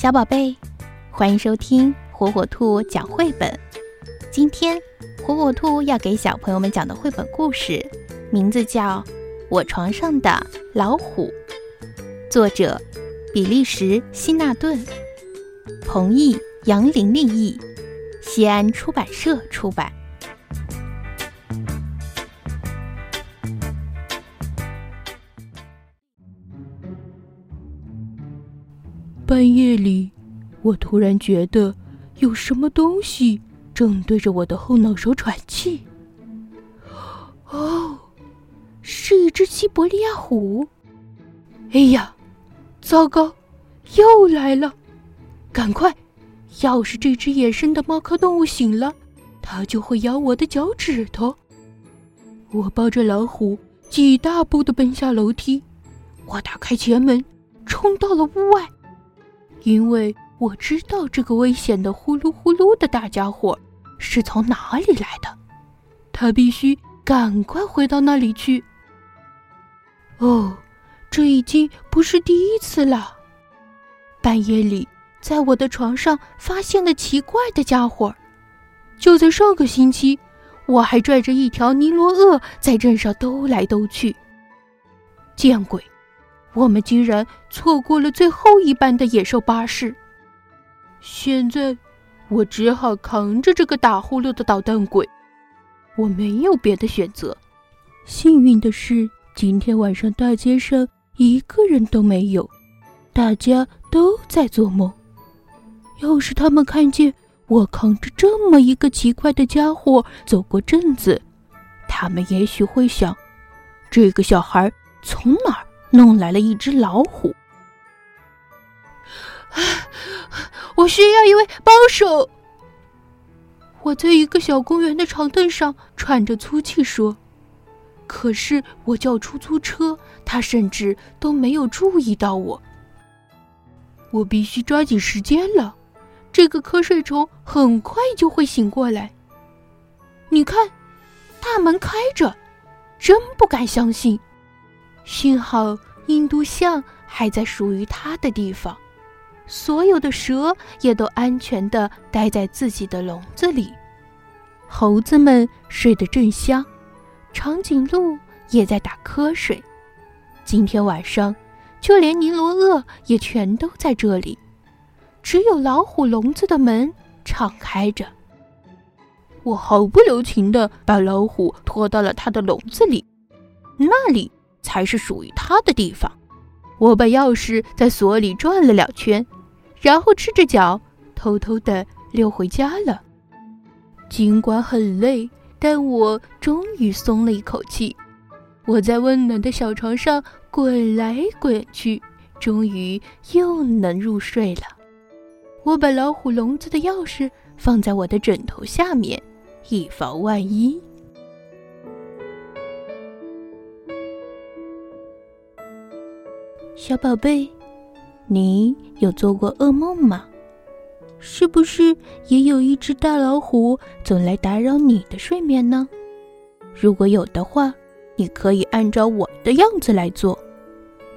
小宝贝，欢迎收听火火兔讲绘本。今天，火火兔要给小朋友们讲的绘本故事，名字叫《我床上的老虎》，作者比利时希纳顿，彭毅、杨玲玲译，西安出版社出版。半夜里，我突然觉得有什么东西正对着我的后脑勺喘气。哦，是一只西伯利亚虎！哎呀，糟糕，又来了！赶快，要是这只野生的猫科动物醒了，它就会咬我的脚趾头。我抱着老虎，几大步的奔下楼梯。我打开前门，冲到了屋外。因为我知道这个危险的呼噜呼噜的大家伙是从哪里来的，他必须赶快回到那里去。哦，这已经不是第一次了。半夜里，在我的床上发现了奇怪的家伙。就在上个星期，我还拽着一条尼罗鳄在镇上兜来兜去。见鬼！我们竟然错过了最后一班的野兽巴士。现在，我只好扛着这个打呼噜的捣蛋鬼。我没有别的选择。幸运的是，今天晚上大街上一个人都没有，大家都在做梦。要是他们看见我扛着这么一个奇怪的家伙走过镇子，他们也许会想：这个小孩从哪儿？弄来了一只老虎，我需要一位帮手。我在一个小公园的长凳上喘着粗气说：“可是我叫出租车，他甚至都没有注意到我。我必须抓紧时间了，这个瞌睡虫很快就会醒过来。你看，大门开着，真不敢相信。”幸好印度象还在属于它的地方，所有的蛇也都安全的待在自己的笼子里，猴子们睡得正香，长颈鹿也在打瞌睡。今天晚上，就连尼罗鳄也全都在这里，只有老虎笼子的门敞开着。我毫不留情的把老虎拖到了它的笼子里，那里。才是属于他的地方。我把钥匙在锁里转了两圈，然后赤着脚偷偷的溜回家了。尽管很累，但我终于松了一口气。我在温暖的小床上滚来滚去，终于又能入睡了。我把老虎笼子的钥匙放在我的枕头下面，以防万一。小宝贝，你有做过噩梦吗？是不是也有一只大老虎总来打扰你的睡眠呢？如果有的话，你可以按照我的样子来做，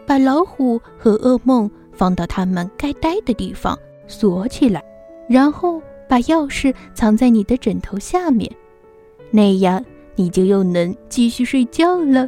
把老虎和噩梦放到他们该待的地方，锁起来，然后把钥匙藏在你的枕头下面，那样你就又能继续睡觉了。